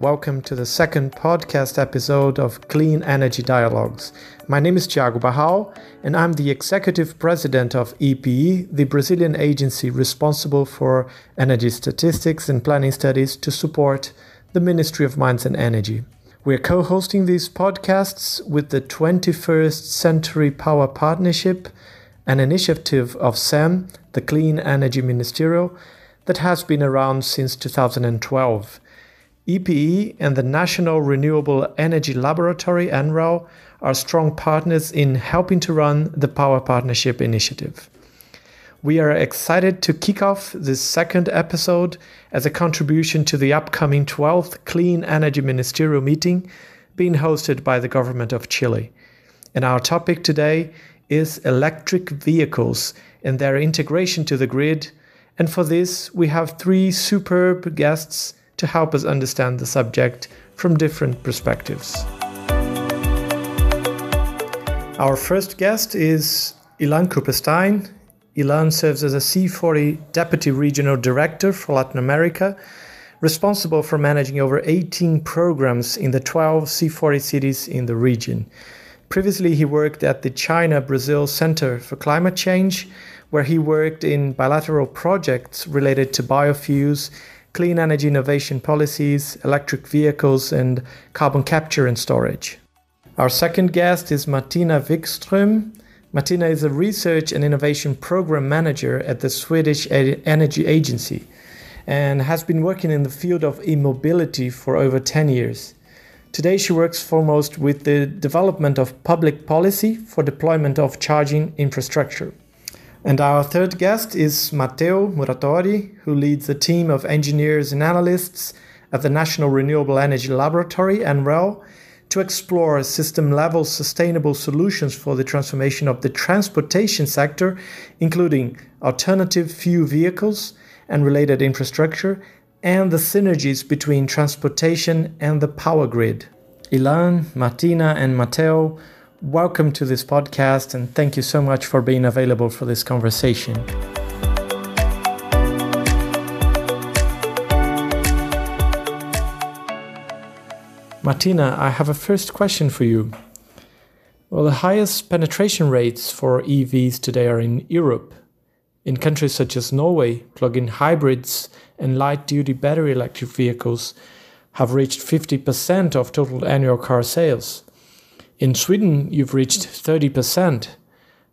welcome to the second podcast episode of Clean Energy Dialogues. My name is Thiago Barral, and I'm the executive president of EPE, the Brazilian agency responsible for energy statistics and planning studies to support the Ministry of Mines and Energy. We're co hosting these podcasts with the 21st Century Power Partnership, an initiative of CEM, the Clean Energy Ministerial that has been around since 2012. EPE and the National Renewable Energy Laboratory, NREL, are strong partners in helping to run the Power Partnership Initiative. We are excited to kick off this second episode as a contribution to the upcoming 12th Clean Energy Ministerial meeting being hosted by the government of Chile. And our topic today is electric vehicles and their integration to the grid and for this, we have three superb guests to help us understand the subject from different perspectives. Our first guest is Ilan Kupperstein. Ilan serves as a C40 Deputy Regional Director for Latin America, responsible for managing over 18 programs in the 12 C40 cities in the region. Previously, he worked at the China Brazil Center for Climate Change, where he worked in bilateral projects related to biofuels, clean energy innovation policies, electric vehicles, and carbon capture and storage. Our second guest is Martina Wikström. Martina is a research and innovation program manager at the Swedish Energy Agency and has been working in the field of e-mobility for over 10 years. Today she works foremost with the development of public policy for deployment of charging infrastructure. And our third guest is Matteo Muratori, who leads a team of engineers and analysts at the National Renewable Energy Laboratory, NREL, to explore system level sustainable solutions for the transformation of the transportation sector, including alternative fuel vehicles and related infrastructure, and the synergies between transportation and the power grid. Ilan, Martina, and Matteo Welcome to this podcast, and thank you so much for being available for this conversation. Martina, I have a first question for you. Well, the highest penetration rates for EVs today are in Europe. In countries such as Norway, plug in hybrids and light duty battery electric vehicles have reached 50% of total annual car sales. In Sweden, you've reached 30%,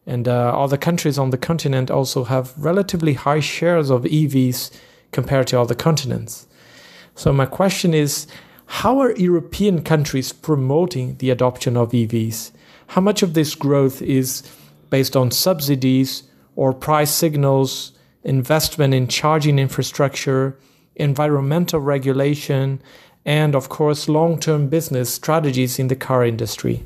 and uh, other countries on the continent also have relatively high shares of EVs compared to other continents. So, my question is how are European countries promoting the adoption of EVs? How much of this growth is based on subsidies or price signals, investment in charging infrastructure, environmental regulation, and of course, long term business strategies in the car industry?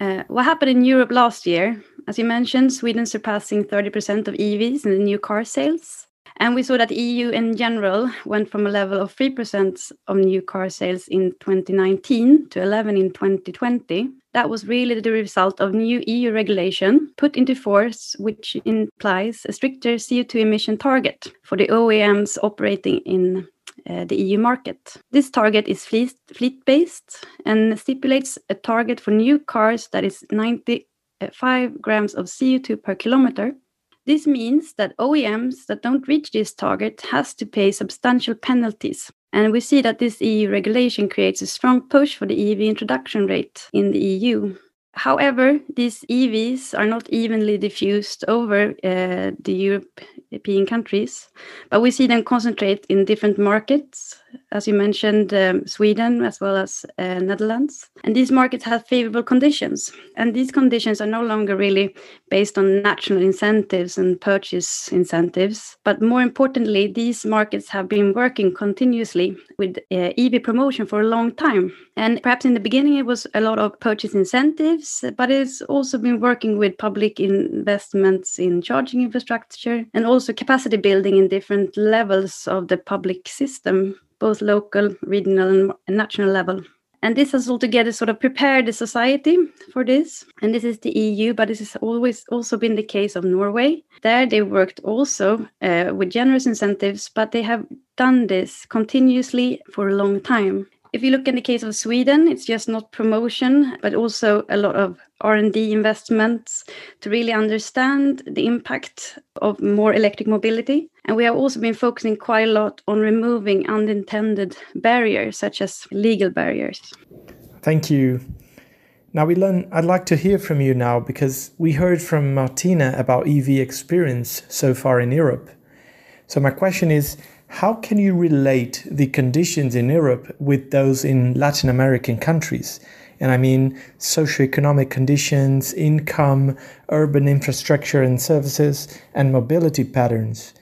Uh, what happened in Europe last year? As you mentioned, Sweden surpassing 30% of EVs in the new car sales. And we saw that EU in general went from a level of 3% of new car sales in 2019 to 11 in 2020. That was really the result of new EU regulation put into force, which implies a stricter CO2 emission target for the OEMs operating in Eh, the EU market. This target is fleet based and stipulates a target for new cars that is 95 grams of CO2 per kilometer. This means that OEMs that don't reach this target has to pay substantial penalties. And we see that this EU regulation creates a strong push for the EV introduction rate in the EU. However, these EVs are not evenly diffused over uh, the European countries, but we see them concentrate in different markets, as you mentioned, um, Sweden as well as uh, Netherlands. And these markets have favorable conditions, and these conditions are no longer really based on national incentives and purchase incentives, but more importantly, these markets have been working continuously with uh, EV promotion for a long time. And perhaps in the beginning it was a lot of purchase incentives, but it's also been working with public investments in charging infrastructure and also capacity building in different levels of the public system, both local, regional, and national level. And this has altogether sort of prepared the society for this. And this is the EU, but this has always also been the case of Norway. There they worked also uh, with generous incentives, but they have done this continuously for a long time. If you look in the case of Sweden, it's just not promotion, but also a lot of R&D investments to really understand the impact of more electric mobility. And we have also been focusing quite a lot on removing unintended barriers, such as legal barriers. Thank you. Now, Ilan, I'd like to hear from you now because we heard from Martina about EV experience so far in Europe. So, my question is how can you relate the conditions in Europe with those in Latin American countries? And I mean socioeconomic conditions, income, urban infrastructure and services, and mobility patterns.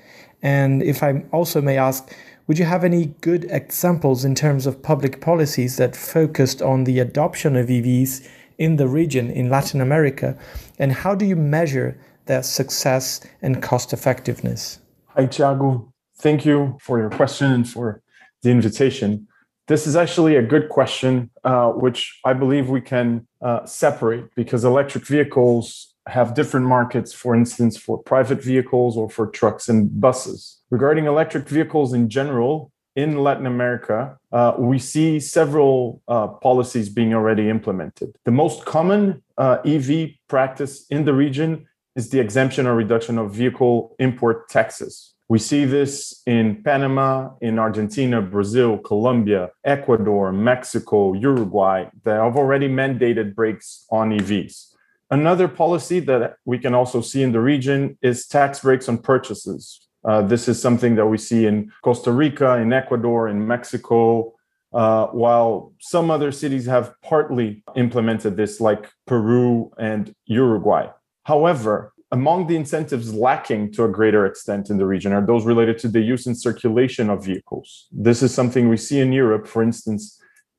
And if I also may ask, would you have any good examples in terms of public policies that focused on the adoption of EVs in the region in Latin America? And how do you measure their success and cost effectiveness? Hi, Thiago. Thank you for your question and for the invitation. This is actually a good question, uh, which I believe we can uh, separate because electric vehicles have different markets, for instance, for private vehicles or for trucks and buses. Regarding electric vehicles in general, in Latin America, uh, we see several uh, policies being already implemented. The most common uh, EV practice in the region is the exemption or reduction of vehicle import taxes. We see this in Panama, in Argentina, Brazil, Colombia, Ecuador, Mexico, Uruguay that have already mandated breaks on EVs. Another policy that we can also see in the region is tax breaks on purchases. Uh, this is something that we see in Costa Rica, in Ecuador, in Mexico, uh, while some other cities have partly implemented this, like Peru and Uruguay. However, among the incentives lacking to a greater extent in the region are those related to the use and circulation of vehicles. This is something we see in Europe. For instance,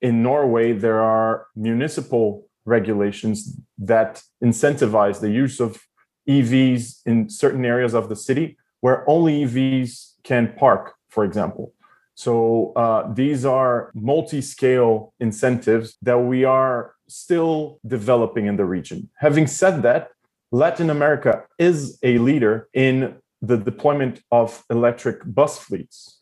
in Norway, there are municipal regulations that incentivize the use of EVs in certain areas of the city where only EVs can park, for example. So uh, these are multi scale incentives that we are still developing in the region. Having said that, Latin America is a leader in the deployment of electric bus fleets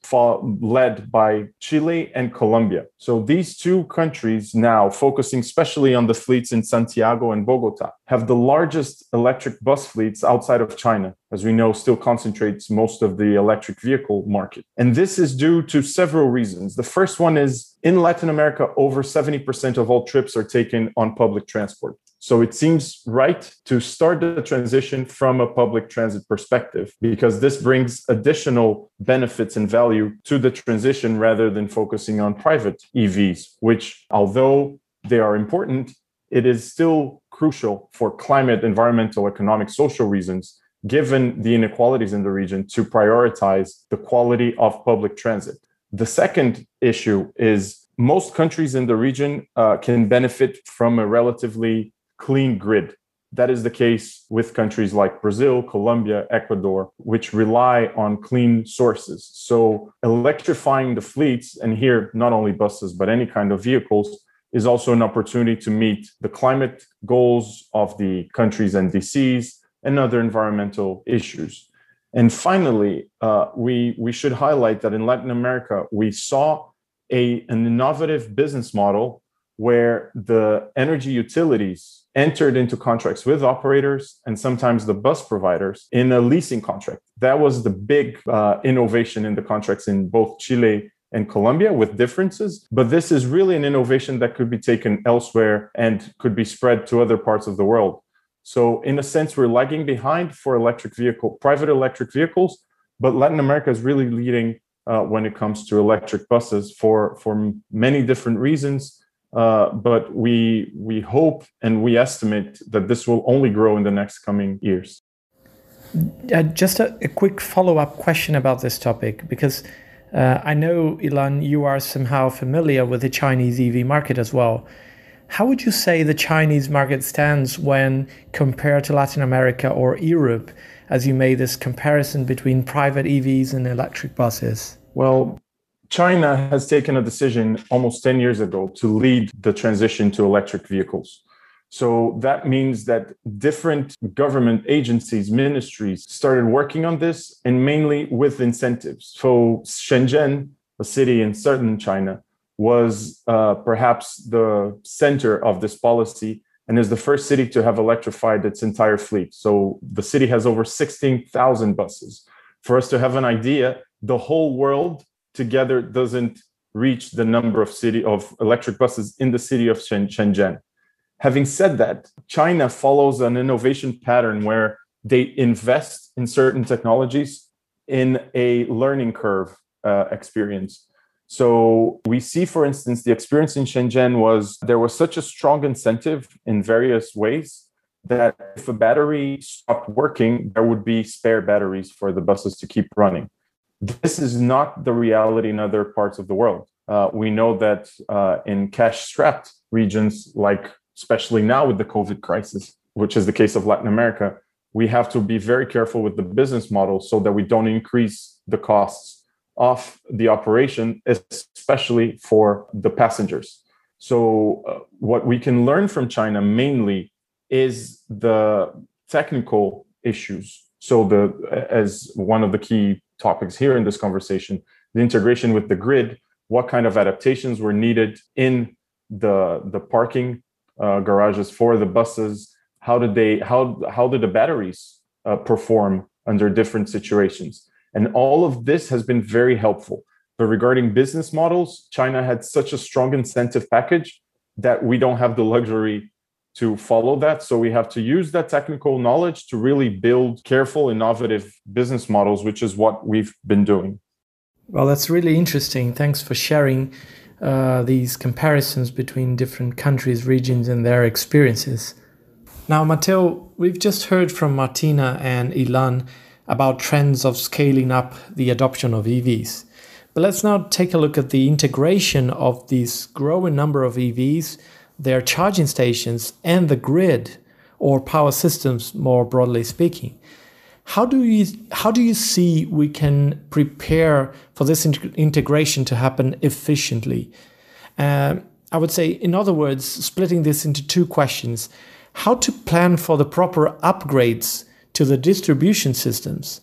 led by Chile and Colombia. So these two countries now focusing especially on the fleets in Santiago and Bogota have the largest electric bus fleets outside of China, as we know still concentrates most of the electric vehicle market. And this is due to several reasons. The first one is in Latin America over 70% of all trips are taken on public transport. So it seems right to start the transition from a public transit perspective because this brings additional benefits and value to the transition rather than focusing on private EVs, which, although they are important, it is still crucial for climate, environmental, economic, social reasons, given the inequalities in the region, to prioritize the quality of public transit. The second issue is most countries in the region uh, can benefit from a relatively clean grid. That is the case with countries like Brazil, Colombia, Ecuador, which rely on clean sources. So, electrifying the fleets, and here not only buses, but any kind of vehicles, is also an opportunity to meet the climate goals of the country's NDCs and other environmental issues. And finally, uh, we, we should highlight that in Latin America, we saw a, an innovative business model where the energy utilities entered into contracts with operators and sometimes the bus providers in a leasing contract. That was the big uh, innovation in the contracts in both Chile and Colombia with differences. But this is really an innovation that could be taken elsewhere and could be spread to other parts of the world. So, in a sense, we're lagging behind for electric vehicle, private electric vehicles, but Latin America is really leading uh, when it comes to electric buses for, for many different reasons uh, but we we hope and we estimate that this will only grow in the next coming years. Uh, just a, a quick follow up question about this topic because uh, I know Ilan, you are somehow familiar with the Chinese EV market as well. How would you say the Chinese market stands when compared to Latin America or Europe, as you made this comparison between private EVs and electric buses? Well, China has taken a decision almost 10 years ago to lead the transition to electric vehicles. So that means that different government agencies, ministries started working on this and mainly with incentives. So Shenzhen, a city in southern China, was uh, perhaps the center of this policy and is the first city to have electrified its entire fleet. So the city has over 16,000 buses. For us to have an idea, the whole world together doesn't reach the number of city of electric buses in the city of Shenzhen. Having said that, China follows an innovation pattern where they invest in certain technologies in a learning curve uh, experience. So we see, for instance, the experience in Shenzhen was there was such a strong incentive in various ways that if a battery stopped working, there would be spare batteries for the buses to keep running. This is not the reality in other parts of the world. Uh, we know that uh, in cash strapped regions, like especially now with the COVID crisis, which is the case of Latin America, we have to be very careful with the business model so that we don't increase the costs of the operation, especially for the passengers. So, uh, what we can learn from China mainly is the technical issues. So, the as one of the key topics here in this conversation, the integration with the grid, what kind of adaptations were needed in the the parking uh, garages for the buses, how did they how how did the batteries uh, perform under different situations? And all of this has been very helpful. But regarding business models china had such a strong incentive package that we don't have the luxury to follow that. So we have to use that technical knowledge to really build careful innovative business models which is what we've been doing. Well that's really interesting. Thanks for sharing uh, these comparisons between different countries regions and their experiences. Now, Matteo, we've just heard from Martina and Ilan about trends of scaling up the adoption of EVs. But let's now take a look at the integration of this growing number of EVs, their charging stations, and the grid or power systems, more broadly speaking. How do you how do you see we can prepare for this integration to happen efficiently? Uh, I would say, in other words, splitting this into two questions how to plan for the proper upgrades to the distribution systems,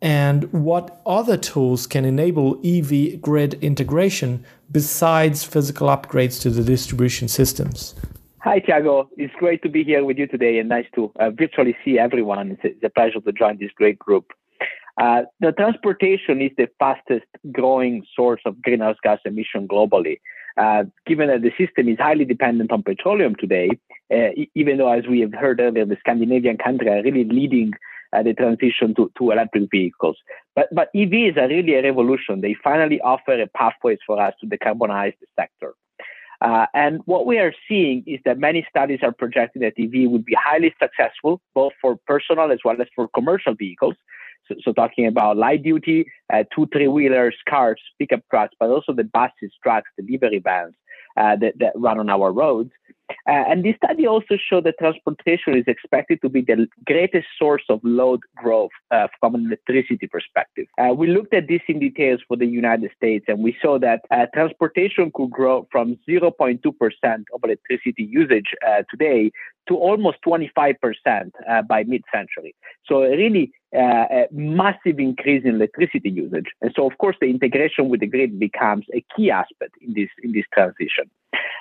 and what other tools can enable EV grid integration besides physical upgrades to the distribution systems. Hi, Thiago. It's great to be here with you today and nice to uh, virtually see everyone. It's a, it's a, pleasure to join this great group. Uh, the transportation is the fastest growing source of greenhouse gas emission globally. Uh, given that the system is highly dependent on petroleum today, uh, even though, as we have heard earlier, the Scandinavian countries are really leading uh, the transition to, to electric vehicles. But, but EVs are really a revolution. They finally offer a pathways for us to decarbonize the sector. Uh, and what we are seeing is that many studies are projecting that EV would be highly successful, both for personal as well as for commercial vehicles. So, so talking about light duty, uh, two, three wheelers, cars, pickup trucks, but also the buses, trucks, delivery vans uh, that, that run on our roads. Uh, and this study also showed that transportation is expected to be the greatest source of load growth uh, from an electricity perspective. Uh, we looked at this in details for the United States, and we saw that uh, transportation could grow from 0.2% of electricity usage uh, today to almost 25% uh, by mid-century. So really a massive increase in electricity usage. And so, of course, the integration with the grid becomes a key aspect in this in this transition.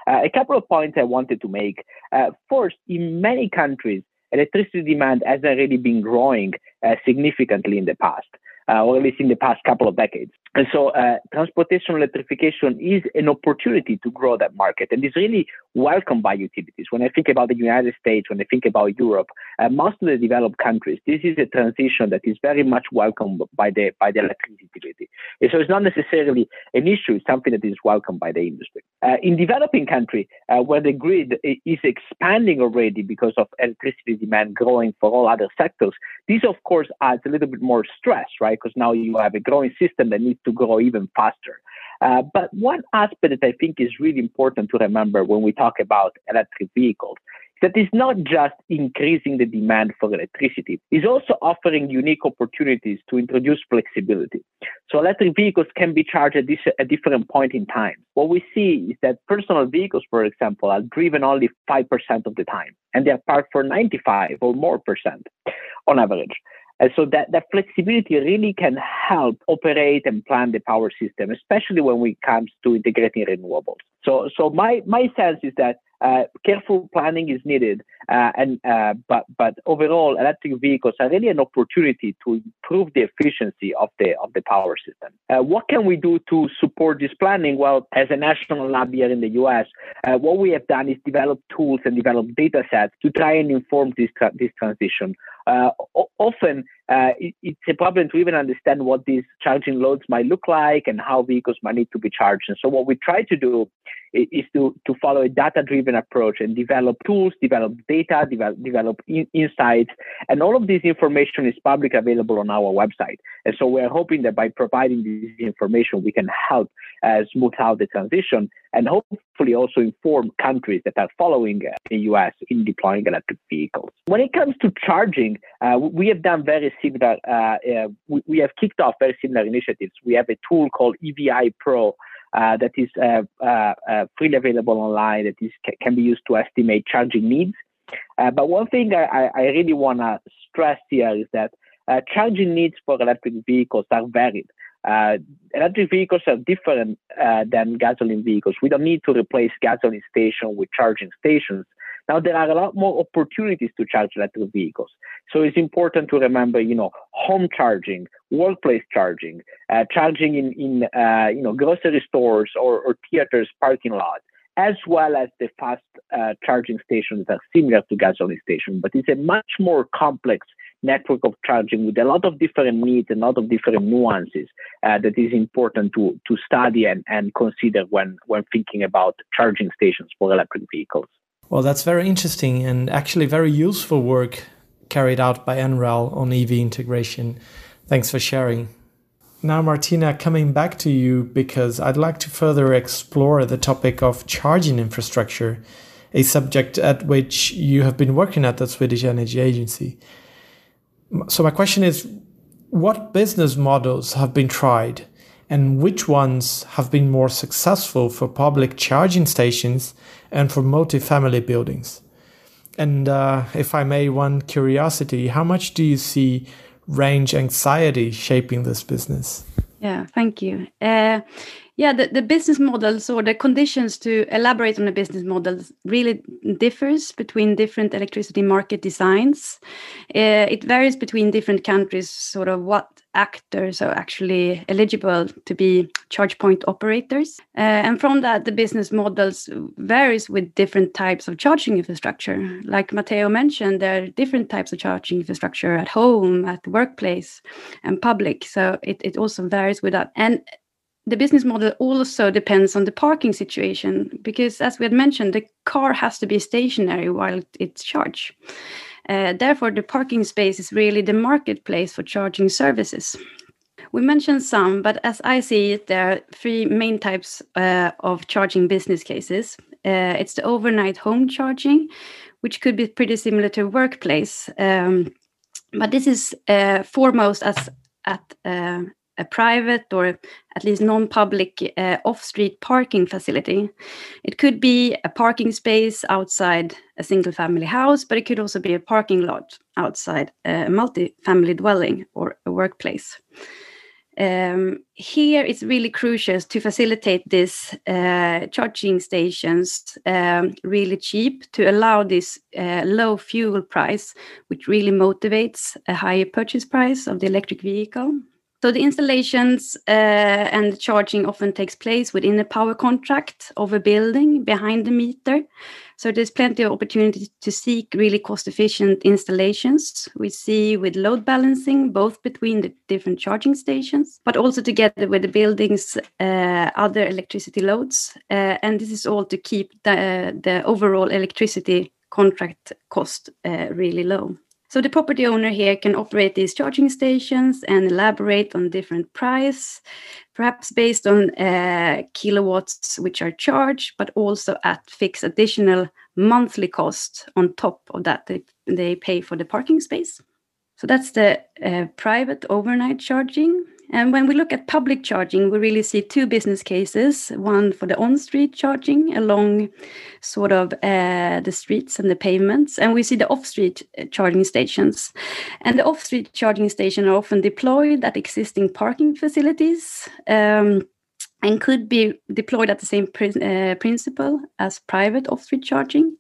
Uh, a couple of points I wanted to make. Uh, first, in many countries, electricity demand hasn't really been growing uh, significantly in the past uh, or at least in the past couple of decades. And so uh, transportation electrification is an opportunity to grow that market and is really welcomed by utilities. When I think about the United States, when I think about Europe, uh, most of the developed countries, this is a transition that is very much welcomed by the, by the electric utility. And so it's not necessarily an issue, it's something that is welcomed by the industry. Uh, in developing countries, uh, where the grid is expanding already because of electricity demand growing for all other sectors, this of course adds a little bit more stress, right? right? Because now you have a growing system that needs to grow even faster. Uh, but one aspect that I think is really important to remember when we talk about electric vehicles is that it's not just increasing the demand for electricity, it's also offering unique opportunities to introduce flexibility. So electric vehicles can be charged at, this, at different point in time. What we see is that personal vehicles, for example, are driven only 5% of the time, and they are parked for 95 or more percent on average. And so that, that flexibility really can help operate and plan the power system, especially when it comes to integrating renewables. So, so my, my sense is that uh, careful planning is needed, uh, and uh, but but overall, electric vehicles are really an opportunity to improve the efficiency of the of the power system. Uh, what can we do to support this planning? Well, as a national lab here in the U.S., uh, what we have done is develop tools and develop data sets to try and inform this tra- this transition. Often it, it's a problem to even understand what these charging loads might look like and how vehicles might need to be charged. And so what we try to do is to, to follow a data-driven approach and develop tools, develop data, develop, develop in, insights, and all of this information is public available on our website. And so we're hoping that by providing this information, we can help uh, smooth out the transition and hopefully also inform countries that are following uh, the US in deploying electric vehicles. When it comes to charging, uh, we have done very similar, uh, uh, we, we, have kicked off very similar initiatives. We have a tool called EVI Pro uh, that is freely available online that is, can be used to estimate charging needs. but one thing I, I really want to stress here is that charging needs for electric vehicles are varied. Uh, electric vehicles are different uh, than gasoline vehicles. We don't need to replace gasoline stations with charging stations. Now there are a lot more opportunities to charge electric vehicles. So it's important to remember, you know, home charging, workplace charging, uh, charging in, in uh, you know, grocery stores or, or theaters parking lots, as well as the fast uh, charging stations that are similar to gasoline stations. But it's a much more complex network of charging with a lot of different needs and a lot of different nuances uh, that is important to, to study and, and consider when, when thinking about charging stations for electric vehicles. Well, that's very interesting and actually very useful work carried out by NREL on EV integration. Thanks for sharing. Now, Martina, coming back to you because I'd like to further explore the topic of charging infrastructure, a subject at which you have been working at the Swedish Energy Agency. So, my question is what business models have been tried and which ones have been more successful for public charging stations and for multifamily buildings? And uh, if I may, one curiosity how much do you see range anxiety shaping this business? Yeah, thank you. Uh, yeah, the, the business models or the conditions to elaborate on the business models really differs between different electricity market designs. Uh, it varies between different countries, sort of what actors are actually eligible to be charge point operators. Uh, and from that, the business models varies with different types of charging infrastructure. Like Matteo mentioned, there are different types of charging infrastructure at home, at the workplace, and public. So it, it also varies with that. And the business model also depends on the parking situation because as we had mentioned the car has to be stationary while it's charged uh, therefore the parking space is really the marketplace for charging services. We mentioned some but as i see it there are three main types uh, of charging business cases. Uh, it's the overnight home charging which could be pretty similar to workplace um, but this is uh, foremost as at uh, a private or at least non-public uh, off-street parking facility. It could be a parking space outside a single-family house, but it could also be a parking lot outside a multi-family dwelling or a workplace. Um, here, it's really crucial to facilitate this uh, charging stations um, really cheap to allow this uh, low fuel price, which really motivates a higher purchase price of the electric vehicle. So the installations uh, and the charging often takes place within a power contract of a building behind the meter. So there's plenty of opportunity to seek really cost-efficient installations. We see with load balancing, both between the different charging stations, but also together with the building's uh, other electricity loads. Uh, and this is all to keep the, the overall electricity contract cost uh, really low. So the property owner here can operate these charging stations and elaborate on different price, perhaps based on uh, kilowatts which are charged, but also at fixed additional monthly cost on top of that they, they pay for the parking space. So that's the uh, private overnight charging. And when we look at public charging, we really see two business cases one for the on street charging along sort of uh, the streets and the pavements, and we see the off street uh, charging stations. And the off street charging stations are often deployed at existing parking facilities. Um, and could be deployed at the same uh, principle as private off-street charging.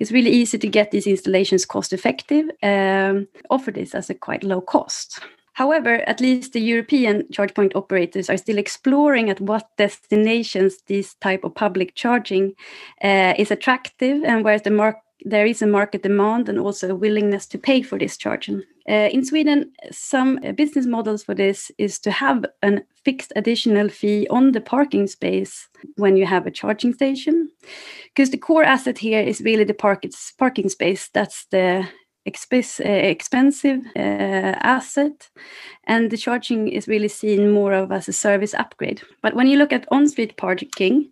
It's really easy to get these installations cost effective, um, offer this as a quite low cost. However, at least the European charge point operators are still exploring at what destinations this type of public charging uh, is attractive and where the there is a market demand and also a willingness to pay for this charging. Uh, in Sweden, some business models for this is to have a fixed additional fee on the parking space when you have a charging station, because the core asset here is really the park parking space. That's the expensive uh, asset and the charging is really seen more of as a service upgrade. But when you look at on-street parking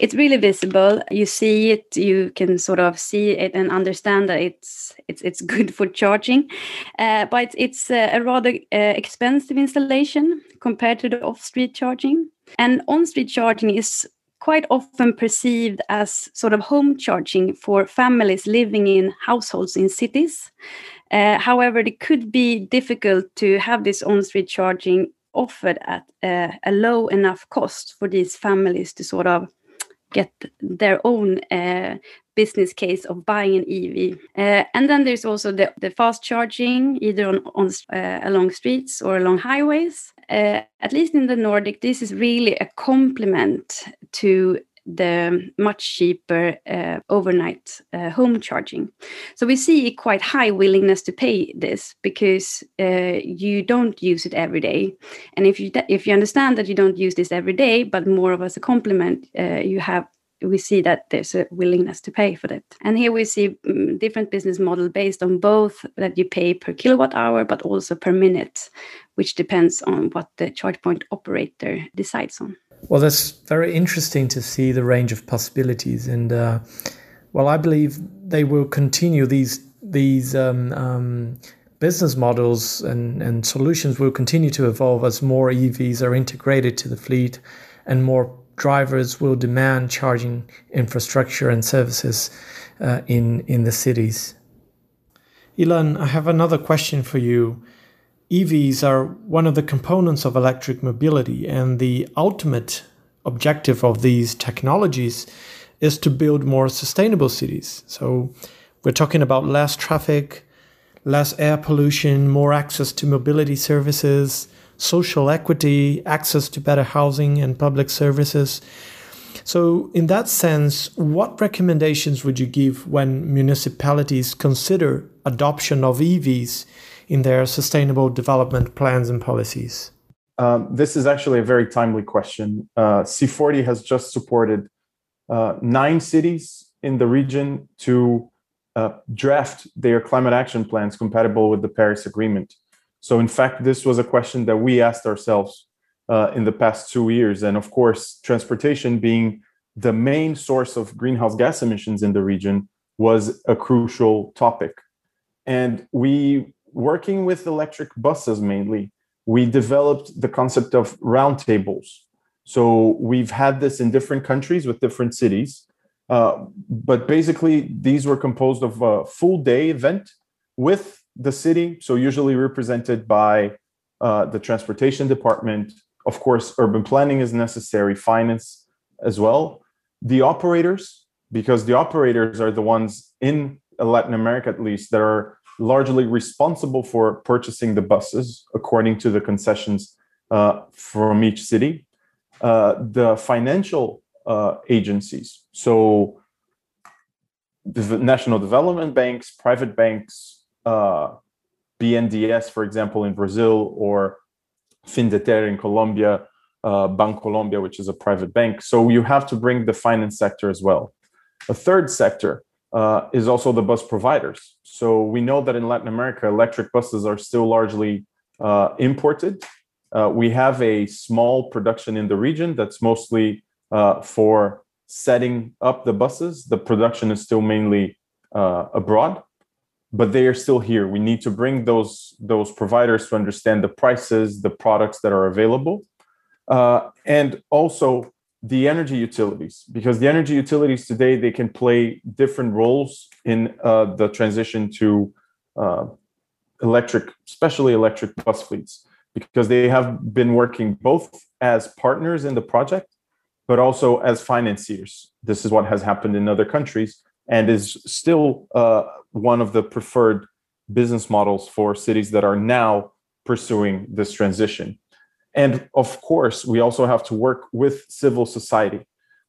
it's really visible. You see it you can sort of see it and understand that it's it's it's good for charging. Uh, but it's, it's a rather uh, expensive installation compared to the off-street charging. And on-street charging is quite often perceived as sort of home charging for families living in households in cities. Uh, however, it could be difficult to have this on street charging offered at uh, a low enough cost for these families to sort of get their own uh, business case of buying an EV. Uh, and then there's also the, the fast charging, either on, on uh, along streets or along highways. Uh, at least in the Nordic, this is really a complement to the much cheaper uh, overnight uh, home charging. So we see quite high willingness to pay this because uh, you don't use it every day, and if you if you understand that you don't use this every day, but more of as a complement, uh, you have we see that there's a willingness to pay for that. And here we see um, different business model based on both that you pay per kilowatt hour, but also per minute, which depends on what the charge point operator decides on. Well, that's very interesting to see the range of possibilities, and uh, well, I believe they will continue these these um, um, business models and, and solutions will continue to evolve as more EVs are integrated to the fleet and more drivers will demand charging infrastructure and services uh, in in the cities. Ilan, I have another question for you. EVs are one of the components of electric mobility, and the ultimate objective of these technologies is to build more sustainable cities. So, we're talking about less traffic, less air pollution, more access to mobility services, social equity, access to better housing and public services. So, in that sense, what recommendations would you give when municipalities consider adoption of EVs in their sustainable development plans and policies? Um, this is actually a very timely question. Uh, C40 has just supported uh, nine cities in the region to uh, draft their climate action plans compatible with the Paris Agreement. So, in fact, this was a question that we asked ourselves uh, in the past two years. And of course, transportation being the main source of greenhouse gas emissions in the region was a crucial topic. And we, working with electric buses mainly, we developed the concept of roundtables. So we've had this in different countries with different cities. Uh, but basically, these were composed of a full day event with the city, so usually represented by uh, the transportation department. Of course, urban planning is necessary, finance as well. The operators, because the operators are the ones in Latin America, at least, that are largely responsible for purchasing the buses according to the concessions uh, from each city. Uh, the financial uh, agencies, so the national development banks, private banks, uh, BNDES, for example, in Brazil, or Findeter in Colombia, uh, Bancolombia, which is a private bank. So you have to bring the finance sector as well. A third sector uh, is also the bus providers. So we know that in Latin America, electric buses are still largely uh, imported. Uh, we have a small production in the region that's mostly uh, for setting up the buses. The production is still mainly uh, abroad. but they are still here. We need to bring those those providers to understand the prices, the products that are available, uh, and also the energy utilities, because the energy utilities today they can play different roles in uh, the transition to uh, electric, especially electric bus fleets, because they have been working both as partners in the project, but also as financiers. This is what has happened in other countries and is still uh, one of the preferred business models for cities that are now pursuing this transition. And of course, we also have to work with civil society.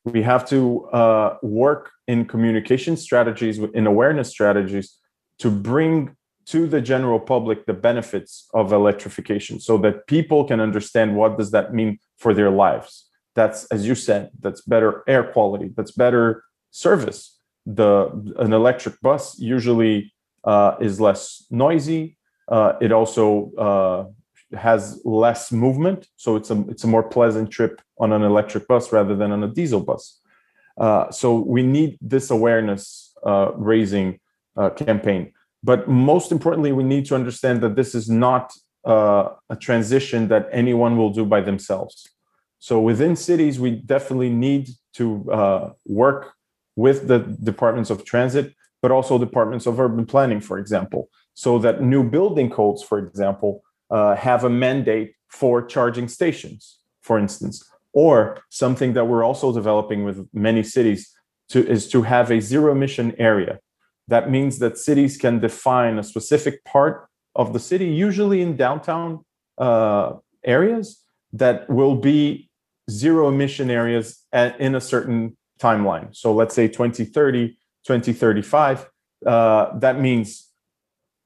We have to uh, work in communication strategies, in awareness strategies to bring to the general public the benefits of electrification so that people can understand what does that mean for their lives that's as you said that's better air quality that's better service the an electric bus usually uh, is less noisy. Uh, it also uh, has less movement, so it's a it's a more pleasant trip on an electric bus rather than on a diesel bus. Uh, so we need this awareness uh, raising uh, campaign. But most importantly, we need to understand that this is not a transition that anyone will do by themselves. So within cities, we definitely need to work with the departments of transit, but also departments of urban planning, for example, so that new building codes, for example, uh, have a mandate for charging stations, for instance, or something that we're also developing with many cities to, is to have a zero emission area. That means that cities can define a specific part of the city, usually in downtown uh, areas, that will be zero emission areas at, in a certain timeline. So let's say 2030, 2035. Uh, that means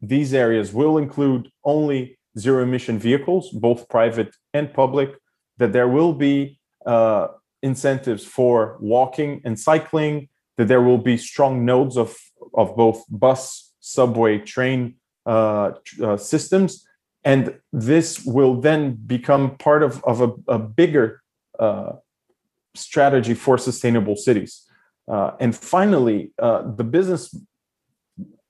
these areas will include only zero emission vehicles, both private and public, that there will be uh, incentives for walking and cycling, that there will be strong nodes of, of both bus, subway, train uh, uh, systems. And this will then become part of, of a, a bigger uh, strategy for sustainable cities. Uh, and finally, uh, the business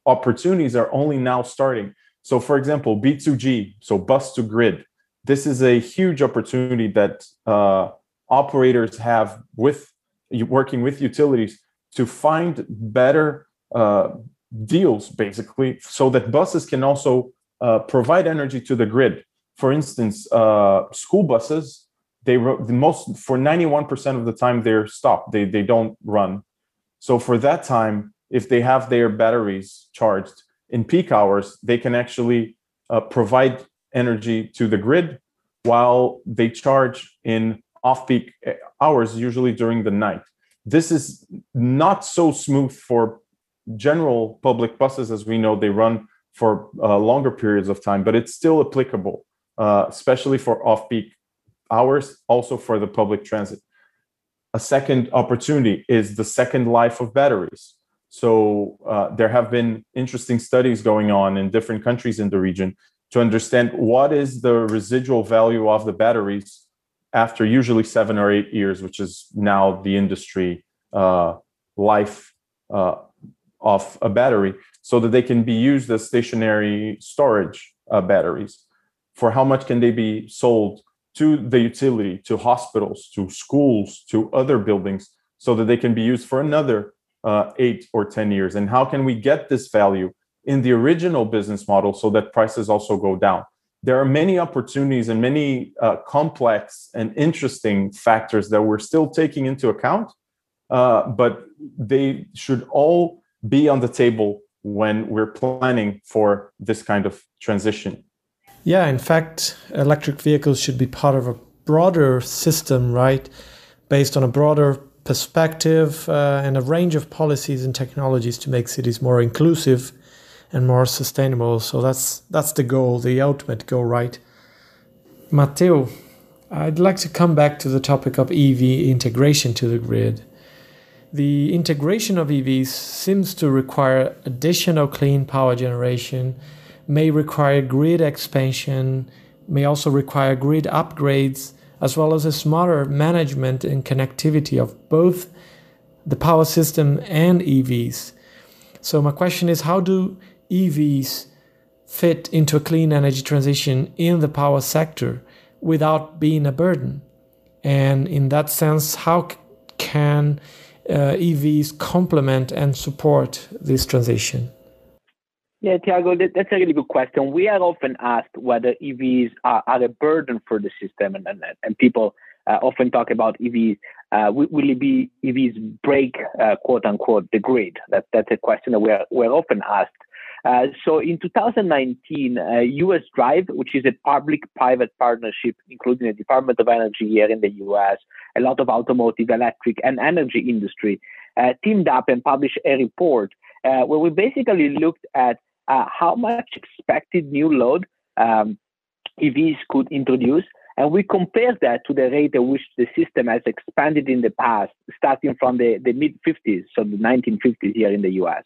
opportunities are only now starting. So, for example, B2G, so bus to grid, this is a huge opportunity that uh, operators have with working with utilities to find better uh, deals, basically, so that buses can also uh, provide energy to the grid. For instance, uh, school buses they the most for 91% of the time they're stopped. They they don't run. So for that time if they have their batteries charged in peak hours they can actually uh, provide energy to the grid while they charge in off peak uh, hours usually during the night this is not so smooth for general public buses as we know they run for uh, longer periods of time but it's still applicable uh, especially for off peak hours also for the public transit. A second opportunity is the second life of batteries. So uh, there have been interesting studies going on in different countries in the region to understand what is the residual value of the batteries after usually seven or eight years, which is now the industry uh, life uh, of a battery, so that they can be used as stationary storage uh, batteries. For how much can they be sold to the utility, to hospitals, to schools, to other buildings, so that they can be used for another uh, eight or 10 years? And how can we get this value in the original business model so that prices also go down? There are many opportunities and many uh, complex and interesting factors that we're still taking into account, uh, but they should all be on the table when we're planning for this kind of transition. Yeah, in fact, electric vehicles should be part of a broader system, right? Based on a broader perspective uh, and a range of policies and technologies to make cities more inclusive and more sustainable. So that's that's the goal, the ultimate goal, right? Matteo, I'd like to come back to the topic of EV integration to the grid. The integration of EVs seems to require additional clean power generation may require grid expansion, may also require grid upgrades, as well as a smarter management and connectivity of both the power system and EVs. So, my question is how do EVs fit into a clean energy transition in the power sector without being a burden? And in that sense, how can uh, EVs complement and support this transition? Yeah, Thiago, that's a really good question. We are often asked whether EVs are, are a burden for the system, and, and, and people uh, often talk about EVs. Uh, will it be EVs break, uh, quote unquote, the grid? That, that's a question that we're, we're often asked. Uh, so in 2019, US uh, Drive, which is a public-private partnership, including the Department of Energy here in the US, a lot of automotive, electric, and energy industry, uh, teamed up and published a report where we basically looked at how much expected new load um, EVs could introduce and we compare that to the rate at which the system has expanded in the past, starting from the, the mid 50s, so the 1950s here in the US.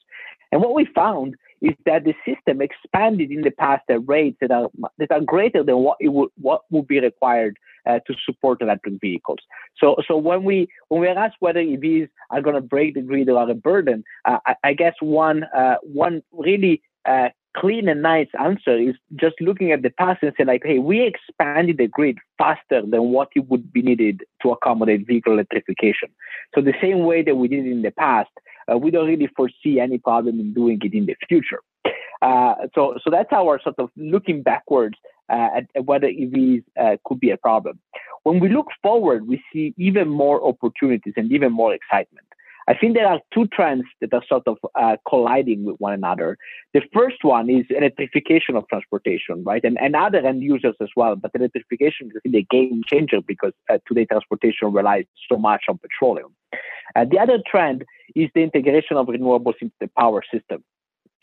And what we found is that the system expanded in the past at rates that are that are greater than what it would what would be required uh, to support electric vehicles. So so when we when we are asked whether EVs are going to break the grid or are a burden, uh, I, I, guess one uh, one really uh, clean and nice answer is just looking at the past and say like, hey, we expanded the grid faster than what it would be needed to accommodate vehicle electrification. So the same way that we did in the past, uh, we don't really foresee any problem in doing it in the future. Uh, so, so that's our sort of looking backwards uh, at, at, whether EVs uh, could be a problem. When we look forward, we see even more opportunities and even more excitement. I think there are two trends that are sort of uh, colliding with one another. The first one is electrification of transportation, right? And, and other end users as well. But electrification is a game changer because uh, today transportation relies so much on petroleum. Uh, the other trend is the integration of renewables into the power system.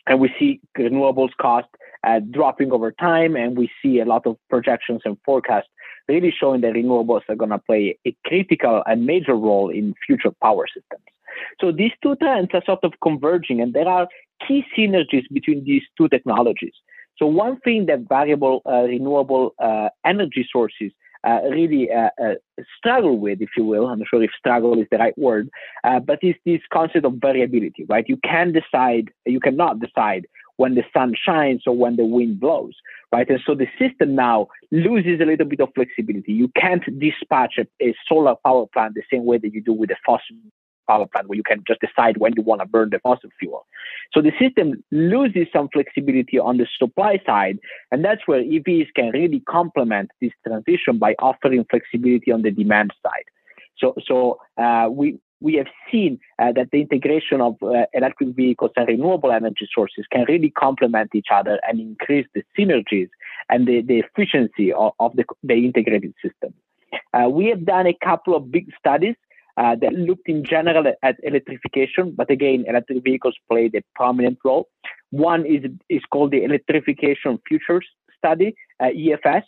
And we see renewables cost uh, dropping over time, and we see a lot of projections and forecasts really showing that renewables are going to play a critical and major role in future power systems. So these two trends are sort of converging, and there are key synergies between these two technologies. So one thing that variable uh, renewable uh, energy sources uh, really uh, uh, struggle with, if you will, I'm not sure if struggle is the right word, uh, but it's this concept of variability, right? You can decide, you cannot decide when the sun shines or when the wind blows, right? And so the system now loses a little bit of flexibility. You can't dispatch a, a solar power plant the same way that you do with a fossil power plant where you can just decide when you want to burn the fossil fuel. So the system loses some flexibility on the supply side, and that's where EVs can really complement this transition by offering flexibility on the demand side. So, so uh, we we have seen uh, that the integration of uh, electric vehicles and renewable energy sources can really complement each other and increase the synergies and the, the efficiency of, of the, the integrated system. Uh, we have done a couple of big studies uh, that looked in general at electrification, but again, electric vehicles played a prominent role. One is, is called the Electrification Futures Study, uh, EFS,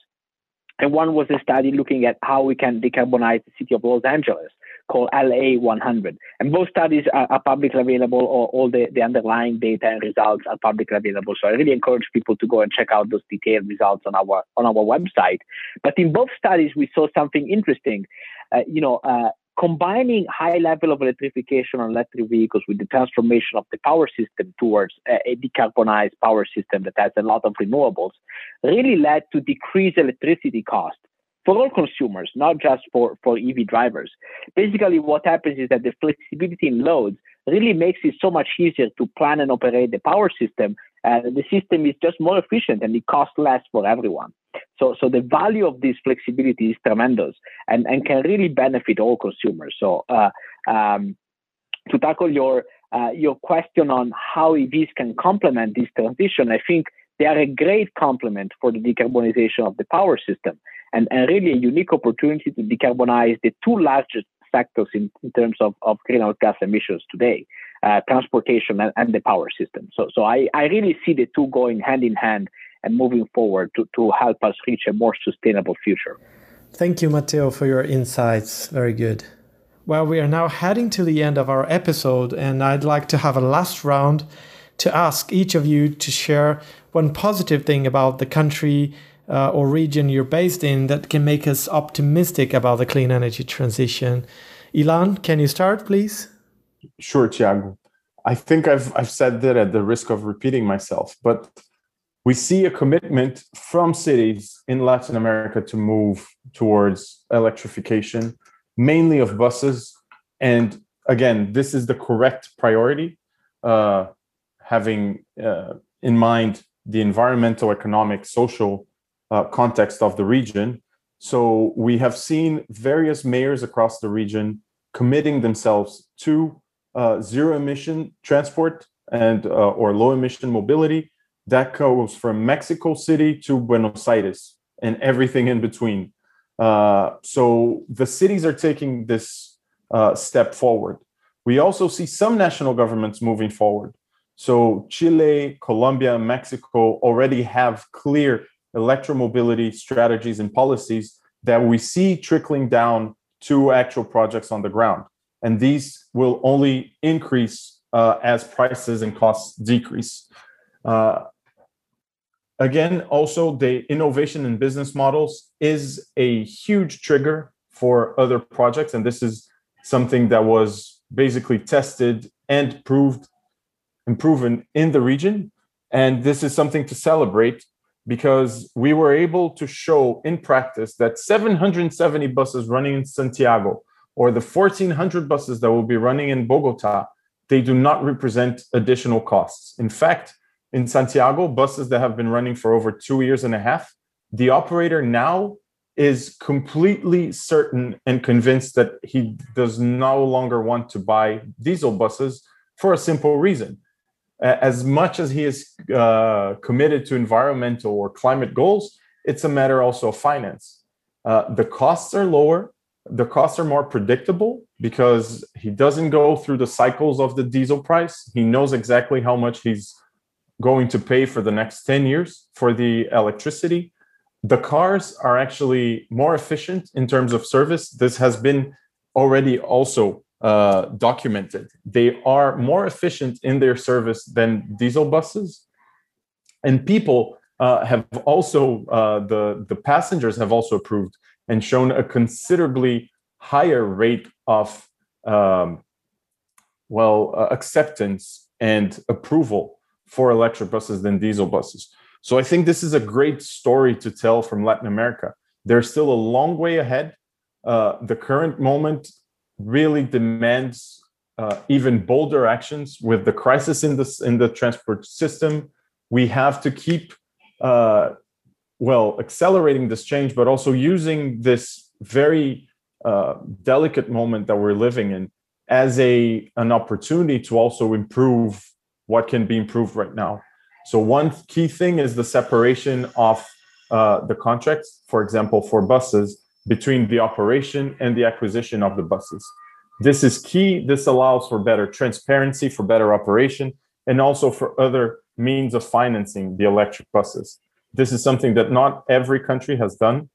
and one was a study looking at how we can decarbonize the city of Los Angeles called LA 100. And both studies are, are publicly available, or all the, the underlying data and results are publicly available. So I really encourage people to go and check out those detailed results on our on our website. But in both studies, we saw something interesting. Uh, you know, uh, combining high level of electrification on electric vehicles with the transformation of the power system towards a, decarbonized power system that has a lot of renewables really led to decreased electricity cost for all consumers, not just for, for EV drivers. Basically, what happens is that the flexibility in loads really makes it so much easier to plan and operate the power system. And the system is just more efficient and it costs less for everyone. So, so the value of this flexibility is tremendous and, and can really benefit all consumers. So, uh, um, to tackle your uh, your question on how EVs can complement this transition, I think they are a great complement for the decarbonization of the power system and, and really a unique opportunity to decarbonize the two largest sectors in, in terms of, of greenhouse gas emissions today, uh, transportation and, and, the power system. So, so I, I really see the two going hand in hand and moving forward to, to help us reach a more sustainable future. Thank you, Matteo, for your insights. Very good. Well, we are now heading to the end of our episode, and I'd like to have a last round to ask each of you to share one positive thing about the country uh, or region you're based in that can make us optimistic about the clean energy transition. Ilan, can you start, please? Sure, Thiago. I think I've I've said that at the risk of repeating myself, but we see a commitment from cities in Latin America to move towards electrification, mainly of buses. And again, this is the correct priority, uh, having uh, in mind the environmental, economic, social uh, context of the region. So we have seen various mayors across the region committing themselves to uh, zero emission transport and uh, or low emission mobility that goes from Mexico City to Buenos Aires and everything in between. Uh, so the cities are taking this uh, step forward. We also see some national governments moving forward. So Chile, Colombia, Mexico already have clear electromobility strategies and policies that we see trickling down to actual projects on the ground. And these will only increase uh, as prices and costs decrease. Uh, again, also the innovation in business models is a huge trigger for other projects. And this is something that was basically tested and proved and proven in the region. And this is something to celebrate because we were able to show in practice that 770 buses running in Santiago or the 1400 buses that will be running in Bogota, they do not represent additional costs. In fact, in Santiago, buses that have been running for over two years and a half, the operator now is completely certain and convinced that he does no longer want to buy diesel buses for a simple reason. As much as he is uh, committed to environmental or climate goals, it's a matter also of finance. Uh, the costs are lower, the costs are more predictable because he doesn't go through the cycles of the diesel price. He knows exactly how much he's going to pay for the next 10 years for the electricity. The cars are actually more efficient in terms of service. This has been already also uh, documented. They are more efficient in their service than diesel buses. And people uh, have also, uh, the, the passengers have also approved and shown a considerably higher rate of, um, well, uh, acceptance and approval for electric buses than diesel buses. So I think this is a great story to tell from Latin America. There's still a long way ahead. Uh, the current moment really demands uh, even bolder actions with the crisis in the in the transport system. We have to keep uh, well accelerating this change, but also using this very uh, delicate moment that we're living in as a an opportunity to also improve what can be improved right now. So one key thing is the separation of uh, the contracts, for example, for buses between the operation and the acquisition of the buses. This is key. This allows for better transparency, for better operation, and also for other means of financing the electric buses. This is something that not every country has done,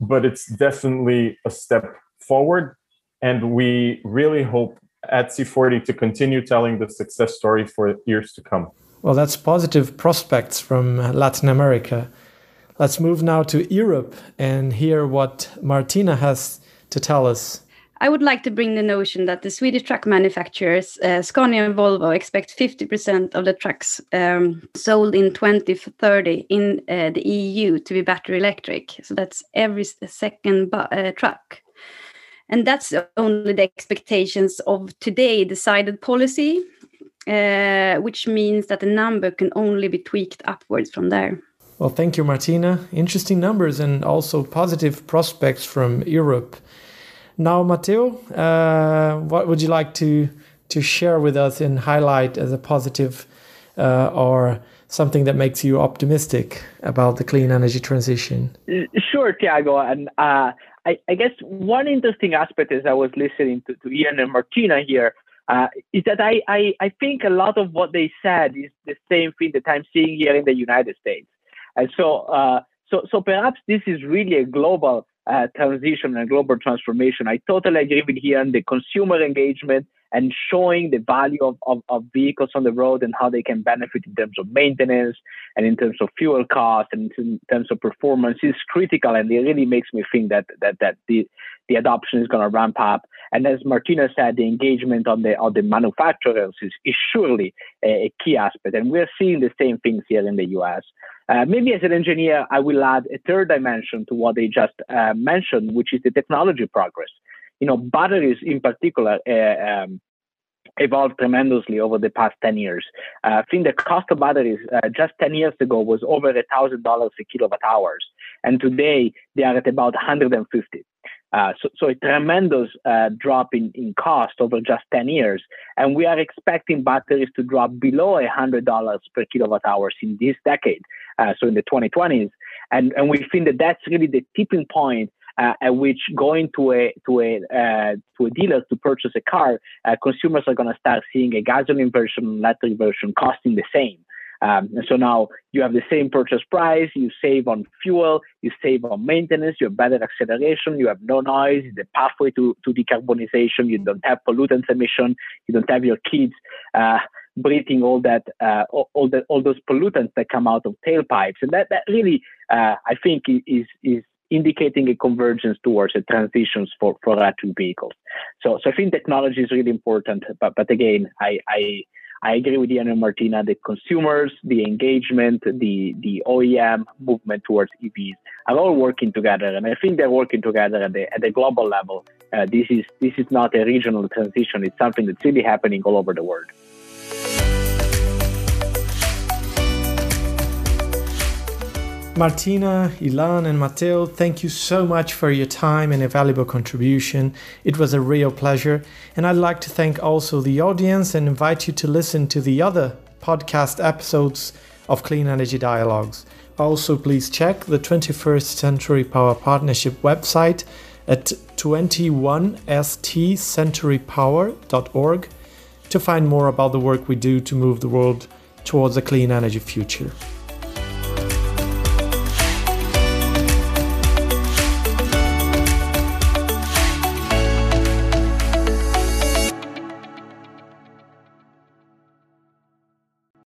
but it's definitely a step forward. And we really hope at C40 to continue telling the success story for years to come. Well, that's positive prospects from Latin America. Let's move now to Europe and hear what Martina has to tell us. I would like to bring the notion that the Swedish truck manufacturers, uh, Scania and Volvo, expect 50% of the trucks um, sold in 2030 in uh, the EU to be battery electric. So that's every second uh, truck. And that's only the expectations of today decided policy, uh, which means that the number can only be tweaked upwards from there. Well, thank you, Martina. Interesting numbers and also positive prospects from Europe. Now, Matteo, uh, what would you like to to share with us and highlight as a positive uh, or something that makes you optimistic about the clean energy transition? Sure, Thiago. And uh, I, guess one interesting aspect as I was listening to, to Ilan and Martina here uh, is that I, I, I, think a lot of what they said is the same thing that I'm seeing here in the United States. And so, uh, so, so perhaps this is really a global uh, transition and global transformation. I totally agree with Ilan, the consumer engagement and showing the value of, of, of, vehicles on the road and how they can benefit in terms of maintenance and in terms of fuel costs and in terms of performance is critical. And it really makes me think that that that the the adoption is going to ramp up. And as Martina said, the engagement on the on the manufacturers is, is surely a, a key aspect. And we're seeing the same things here in the US. Uh, maybe as an engineer, I will add a third dimension to what they just uh, mentioned, which is the technology progress. You know, batteries in particular uh, um, evolved tremendously over the past 10 years. Uh, I think the cost of batteries uh, just 10 years ago was over a $1,000 a kilowatt hours. And today they are at about 150. Uh, so, so, a tremendous uh, drop in, in cost over just 10 years. And we are expecting batteries to drop below $100 per kilowatt hours in this decade, uh, so in the 2020s. And, and we think that that's really the tipping point uh, at which going to a to a uh, to a dealer to purchase a car, uh, consumers are going to start seeing a gasoline version, electric version costing the same. Um, and so now you have the same purchase price, you save on fuel, you save on maintenance, you have better acceleration, you have no noise, the pathway to, to decarbonization, you don't have pollutants emission, you don't have your kids uh, breathing all that, uh, all, all, the, all those pollutants that come out of tailpipes. And that, that really, uh, I think, is, is indicating a convergence towards a transitions for, for electric vehicles. So, so I think technology is really important. But, but again, I, I I agree with Ilan and Martina. The consumers, the engagement, the the OEM movement towards EVs are all working together, and I think they're working together at the at the global level. Uh, this is this is not a regional transition; it's something that's really happening all over the world. Martina, Ilan, and Matteo, thank you so much for your time and a valuable contribution. It was a real pleasure. And I'd like to thank also the audience and invite you to listen to the other podcast episodes of Clean Energy Dialogues. Also, please check the 21st Century Power Partnership website at 21stcenturypower.org to find more about the work we do to move the world towards a clean energy future.